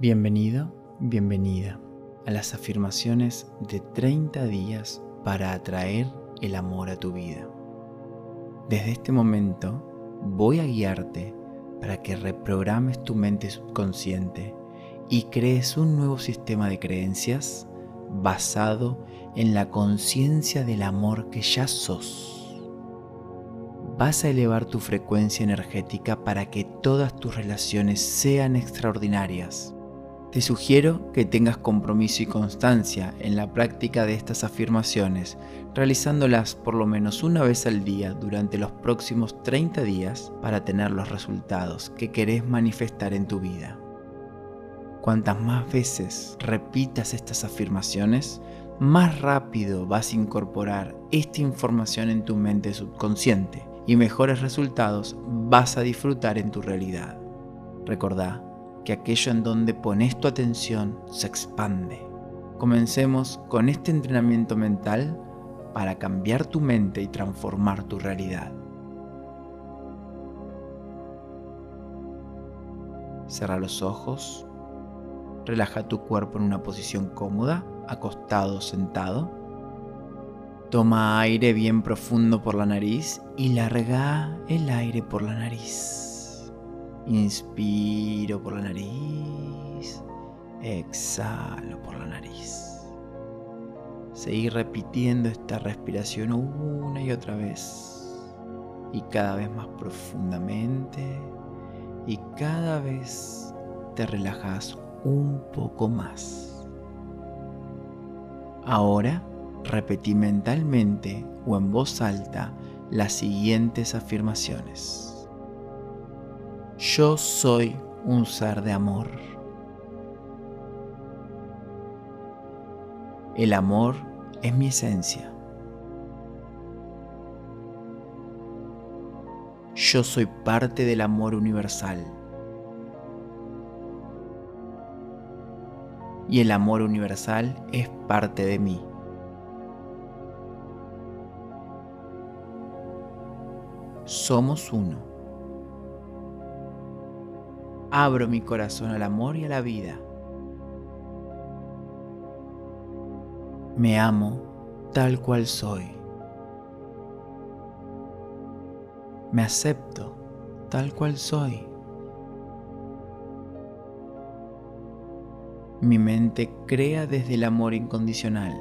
Bienvenido, bienvenida a las afirmaciones de 30 días para atraer el amor a tu vida. Desde este momento voy a guiarte para que reprogrames tu mente subconsciente y crees un nuevo sistema de creencias basado en la conciencia del amor que ya sos. Vas a elevar tu frecuencia energética para que todas tus relaciones sean extraordinarias te sugiero que tengas compromiso y constancia en la práctica de estas afirmaciones, realizándolas por lo menos una vez al día durante los próximos 30 días para tener los resultados que querés manifestar en tu vida. Cuantas más veces repitas estas afirmaciones, más rápido vas a incorporar esta información en tu mente subconsciente y mejores resultados vas a disfrutar en tu realidad. Recordá que aquello en donde pones tu atención se expande. Comencemos con este entrenamiento mental para cambiar tu mente y transformar tu realidad. Cierra los ojos, relaja tu cuerpo en una posición cómoda, acostado o sentado. Toma aire bien profundo por la nariz y larga el aire por la nariz. Inspiro por la nariz, exhalo por la nariz. Seguir repitiendo esta respiración una y otra vez y cada vez más profundamente y cada vez te relajas un poco más. Ahora repetí mentalmente o en voz alta las siguientes afirmaciones. Yo soy un ser de amor. El amor es mi esencia. Yo soy parte del amor universal. Y el amor universal es parte de mí. Somos uno abro mi corazón al amor y a la vida. Me amo tal cual soy. Me acepto tal cual soy. Mi mente crea desde el amor incondicional.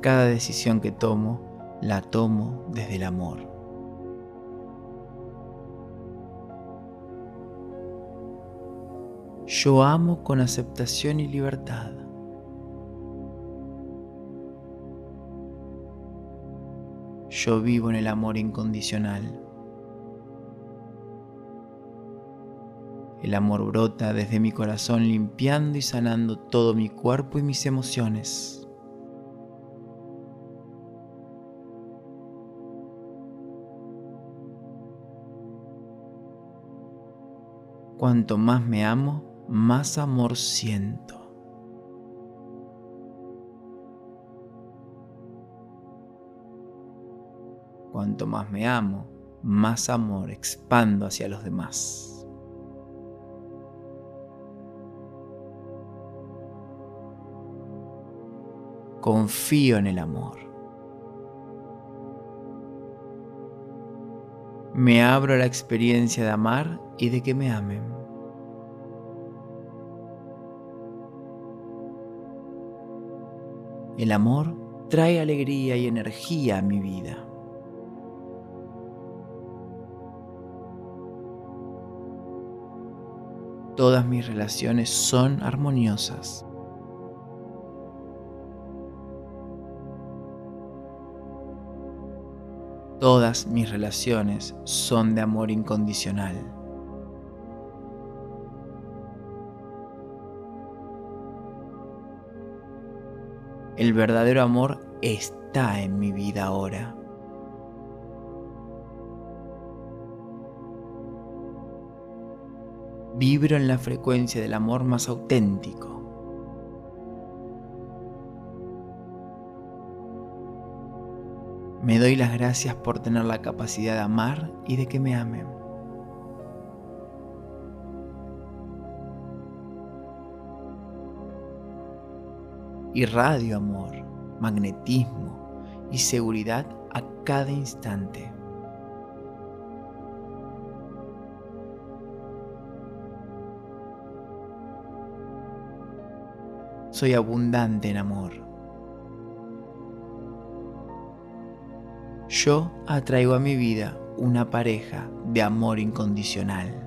Cada decisión que tomo, la tomo desde el amor. Yo amo con aceptación y libertad. Yo vivo en el amor incondicional. El amor brota desde mi corazón limpiando y sanando todo mi cuerpo y mis emociones. Cuanto más me amo, más amor siento. Cuanto más me amo, más amor expando hacia los demás. Confío en el amor. Me abro a la experiencia de amar y de que me amen. El amor trae alegría y energía a mi vida. Todas mis relaciones son armoniosas. Todas mis relaciones son de amor incondicional. El verdadero amor está en mi vida ahora. Vibro en la frecuencia del amor más auténtico. Me doy las gracias por tener la capacidad de amar y de que me amen. Irradio amor, magnetismo y seguridad a cada instante. Soy abundante en amor. Yo atraigo a mi vida una pareja de amor incondicional.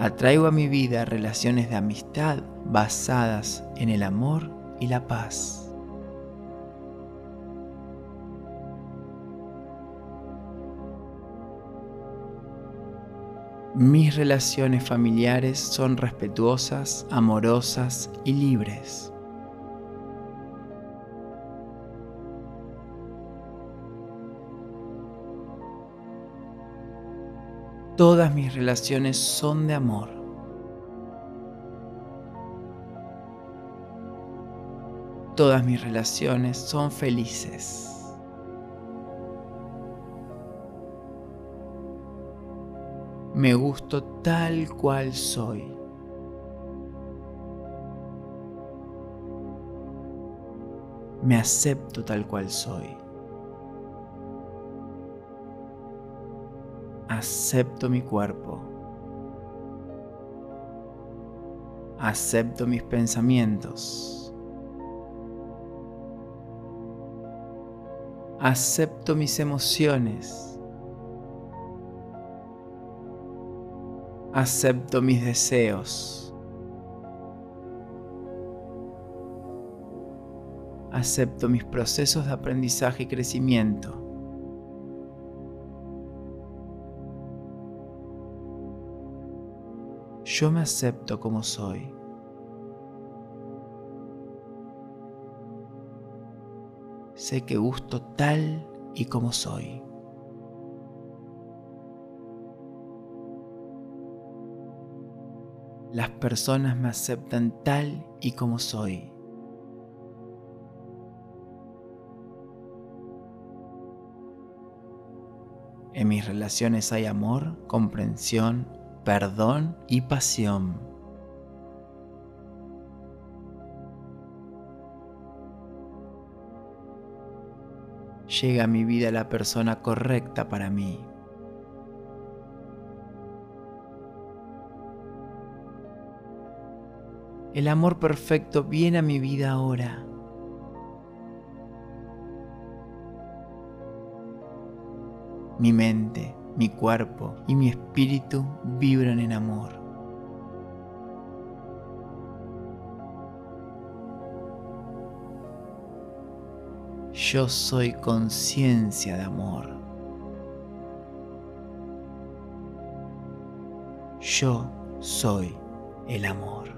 Atraigo a mi vida relaciones de amistad basadas en el amor y la paz. Mis relaciones familiares son respetuosas, amorosas y libres. Todas mis relaciones son de amor. Todas mis relaciones son felices. Me gusto tal cual soy. Me acepto tal cual soy. Acepto mi cuerpo. Acepto mis pensamientos. Acepto mis emociones. Acepto mis deseos. Acepto mis procesos de aprendizaje y crecimiento. Yo me acepto como soy. Sé que gusto tal y como soy. Las personas me aceptan tal y como soy. En mis relaciones hay amor, comprensión, perdón y pasión. Llega a mi vida la persona correcta para mí. El amor perfecto viene a mi vida ahora. Mi mente, mi cuerpo y mi espíritu vibran en amor. Yo soy conciencia de amor. Yo soy el amor.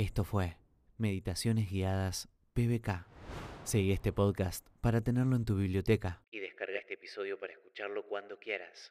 Esto fue Meditaciones Guiadas PBK. Seguí este podcast para tenerlo en tu biblioteca. Y descarga este episodio para escucharlo cuando quieras.